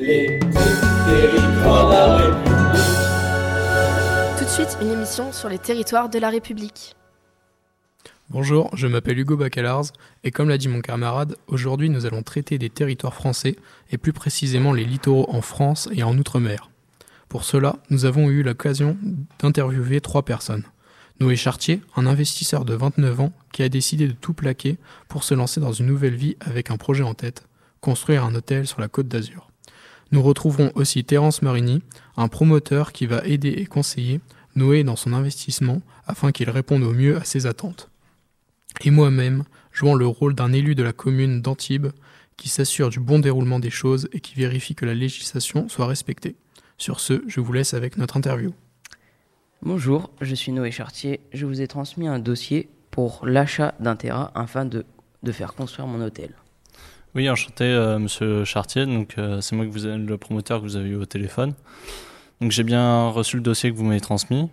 Les territoires de la République. Tout de suite, une émission sur les territoires de la République. Bonjour, je m'appelle Hugo Bacalars et comme l'a dit mon camarade, aujourd'hui nous allons traiter des territoires français et plus précisément les littoraux en France et en Outre-mer. Pour cela, nous avons eu l'occasion d'interviewer trois personnes. Noé Chartier, un investisseur de 29 ans qui a décidé de tout plaquer pour se lancer dans une nouvelle vie avec un projet en tête, construire un hôtel sur la côte d'Azur. Nous retrouverons aussi Terence Marini, un promoteur qui va aider et conseiller Noé dans son investissement afin qu'il réponde au mieux à ses attentes. Et moi-même, jouant le rôle d'un élu de la commune d'Antibes qui s'assure du bon déroulement des choses et qui vérifie que la législation soit respectée. Sur ce, je vous laisse avec notre interview. Bonjour, je suis Noé Chartier. Je vous ai transmis un dossier pour l'achat d'un terrain afin de, de faire construire mon hôtel. Oui, enchanté, euh, monsieur Chartier. Donc, euh, c'est moi que vous êtes le promoteur que vous avez eu au téléphone. Donc, j'ai bien reçu le dossier que vous m'avez transmis.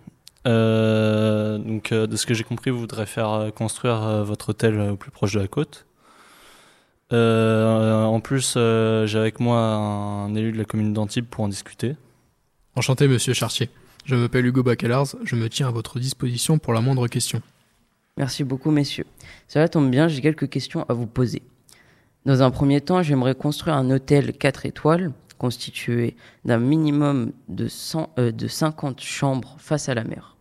Euh, donc, euh, de ce que j'ai compris, vous voudrez faire euh, construire euh, votre hôtel euh, au plus proche de la côte. Euh, en plus, euh, j'ai avec moi un élu de la commune d'Antibes pour en discuter. Enchanté, monsieur Chartier. Je m'appelle Hugo Bacalars, je me tiens à votre disposition pour la moindre question. Merci beaucoup, messieurs. Cela tombe bien, j'ai quelques questions à vous poser. Dans un premier temps, j'aimerais construire un hôtel 4 étoiles constitué d'un minimum de, 100, euh, de 50 chambres face à la mer.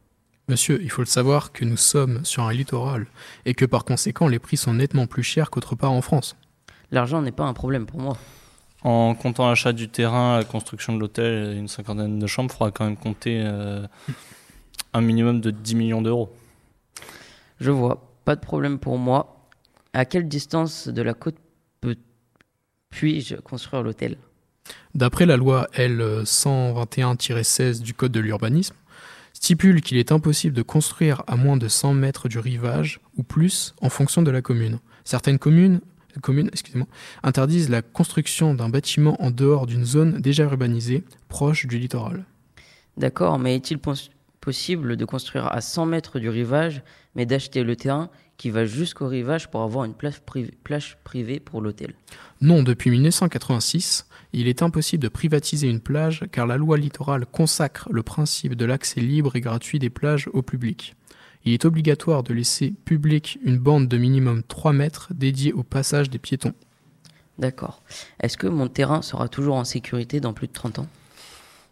Monsieur, il faut le savoir que nous sommes sur un littoral et que par conséquent les prix sont nettement plus chers qu'autre part en France. L'argent n'est pas un problème pour moi. En comptant l'achat du terrain, la construction de l'hôtel et une cinquantaine de chambres, il faudra quand même compter euh, un minimum de 10 millions d'euros. Je vois, pas de problème pour moi. À quelle distance de la côte puis-je construire l'hôtel? D'après la loi L 121-16 du Code de l'urbanisme, stipule qu'il est impossible de construire à moins de 100 mètres du rivage ou plus en fonction de la commune. Certaines communes, communes excusez-moi, interdisent la construction d'un bâtiment en dehors d'une zone déjà urbanisée, proche du littoral. D'accord, mais est-il pos- possible de construire à 100 mètres du rivage, mais d'acheter le terrain qui va jusqu'au rivage pour avoir une plage privée, plage privée pour l'hôtel Non, depuis 1986, il est impossible de privatiser une plage car la loi littorale consacre le principe de l'accès libre et gratuit des plages au public. Il est obligatoire de laisser public une bande de minimum 3 mètres dédiée au passage des piétons. D'accord. Est-ce que mon terrain sera toujours en sécurité dans plus de 30 ans?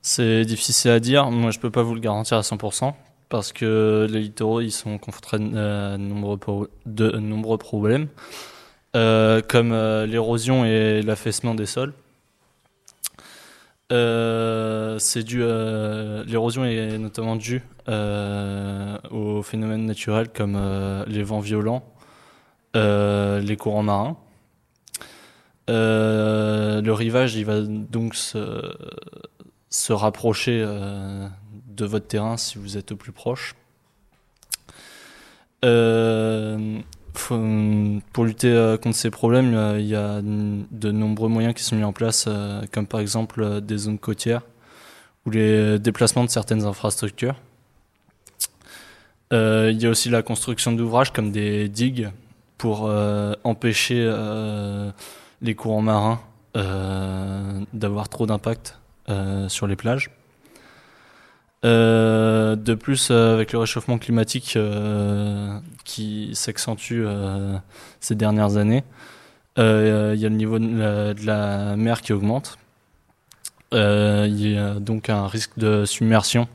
C'est difficile à dire. Moi, je peux pas vous le garantir à 100% parce que les littoraux, ils sont confrontés à de nombreux, problèmes, euh, comme euh, l'érosion et l'affaissement des sols. Euh, c'est dû, l'érosion est notamment due aux phénomènes naturels comme les vents violents, les courants marins. Le rivage, il va donc se, se rapprocher de votre terrain si vous êtes au plus proche. Euh, pour lutter euh, contre ces problèmes, il y a de nombreux moyens qui sont mis en place, euh, comme par exemple des zones côtières ou les déplacements de certaines infrastructures. Il y a aussi la construction d'ouvrages comme des digues pour empêcher les courants marins d'avoir trop d'impact sur les plages. Euh, de plus, euh, avec le réchauffement climatique euh, qui s'accentue ces dernières années, il y a le niveau de la, mer qui augmente. Il y a donc un risque de submersion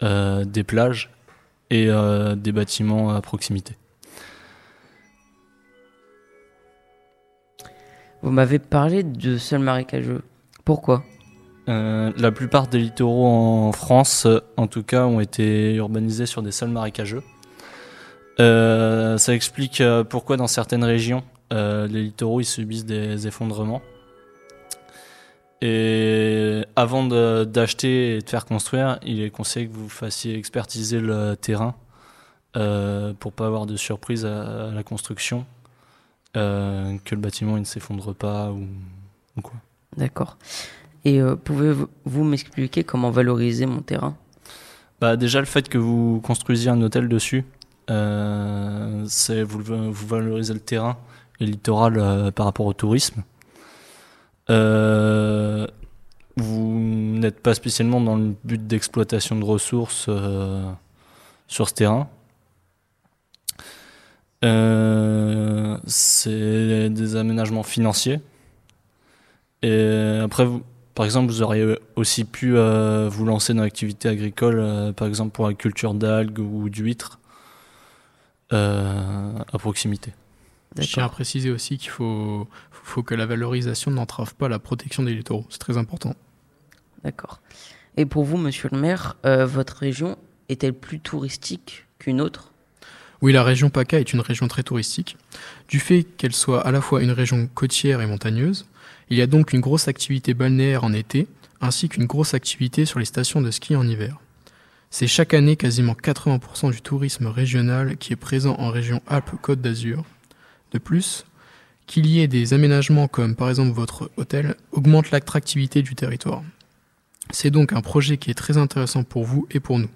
des plages et des bâtiments à proximité. Vous m'avez parlé de sol marécageux. Pourquoi? Euh, la plupart des littoraux en France, euh, en tout cas, ont été urbanisés sur des sols marécageux. Euh, ça explique pourquoi dans certaines régions, les littoraux ils subissent des effondrements. Et avant d'acheter et de faire construire, il est conseillé que vous fassiez expertiser le terrain pour pas avoir de surprise à, la construction, que le bâtiment il ne s'effondre pas ou quoi. D'accord. Et euh, pouvez-vous m'expliquer comment valoriser mon terrain? Bah, déjà, le fait que vous construisiez un hôtel dessus, euh, c'est vous, vous valorisez le terrain et littoral euh, par rapport au tourisme. Euh, n'êtes pas spécialement dans le but d'exploitation de ressources sur ce terrain. C'est des aménagements financiers. Et après, vous, par exemple, vous auriez aussi pu euh, vous lancer dans l'activité agricole, euh, par exemple pour la culture d'algues ou d'huîtres, euh, à proximité. Je tiens à préciser aussi qu'il faut, faut que la valorisation n'entrave pas la protection des littoraux. C'est très important. D'accord. Et pour vous, monsieur le maire, euh, votre région est-elle plus touristique qu'une autre? Oui, la région PACA est une région très touristique. Du fait qu'elle soit à la fois une région côtière et montagneuse, il y a donc une grosse activité balnéaire en été, ainsi qu'une grosse activité sur les stations de ski en hiver. C'est chaque année quasiment 80% du tourisme régional qui est présent en région Alpes-Côte d'Azur. De plus, qu'il y ait des aménagements comme par exemple votre hôtel augmente l'attractivité du territoire. C'est donc un projet qui est très intéressant pour vous et pour nous.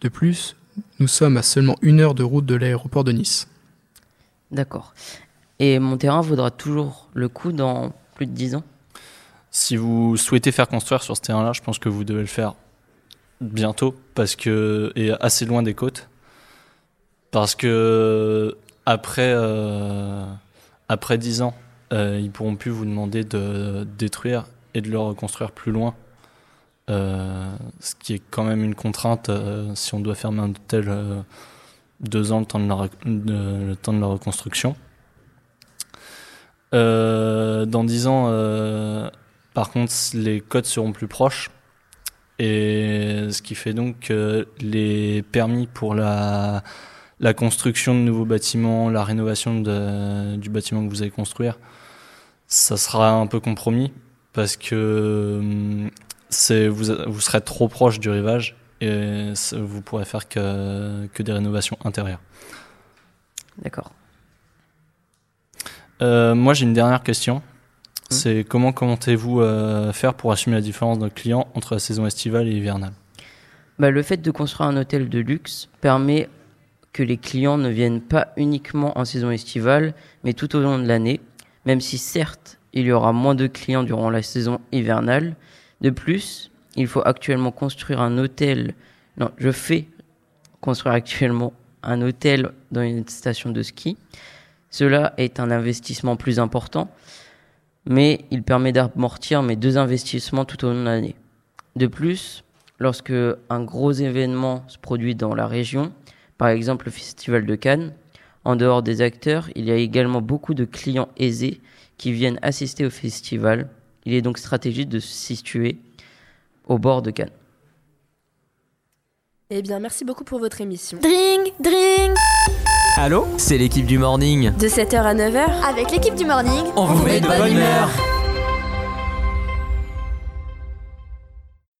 De plus, nous sommes à seulement une heure de route de l'aéroport de Nice. D'accord. Et mon terrain vaudra toujours le coup dans plus de 10 ans? Si vous souhaitez faire construire sur ce terrain-là, je pense que vous devez le faire bientôt parce que et assez loin des côtes parce que après euh, après 10 ans, euh, ils pourront plus vous demander de détruire et de le reconstruire plus loin. Euh, ce qui est quand même une contrainte euh, si on doit fermer un hôtel euh, deux ans le temps de la, reconstruction. Dans 10 ans, par contre, les côtes seront plus proches. Et ce qui fait donc que les permis pour la, la construction de nouveaux bâtiments, la rénovation du bâtiment que vous allez construire, ça sera un peu compromis parce que hum, c'est vous, vous serez trop proche du rivage et vous pourrez faire que, que des rénovations intérieures. D'accord. Euh, moi, j'ai une dernière question. C'est comment comptez-vous euh, faire pour assumer la différence d'un client entre la saison estivale et hivernale? Bah, le fait de construire un hôtel de luxe permet que les clients ne viennent pas uniquement en saison estivale, mais tout au long de l'année, même si certes, il y aura moins de clients durant la saison hivernale. De plus, il faut actuellement construire un hôtel. Non, je fais construire actuellement un hôtel dans une station de ski. Cela est un investissement plus important, mais il permet d'amortir mes deux investissements tout au long de l'année. De plus, lorsque un gros événement se produit dans la région, par exemple le Festival de Cannes, en dehors des acteurs, il y a également beaucoup de clients aisés qui viennent assister au festival. Il est donc stratégique de se situer au bord de Cannes. Eh bien, merci beaucoup pour votre émission. Dring, dring Allô? C'est l'équipe du morning. De 7h à 9h, Avec l'équipe du morning, On vous met de bonne humeur.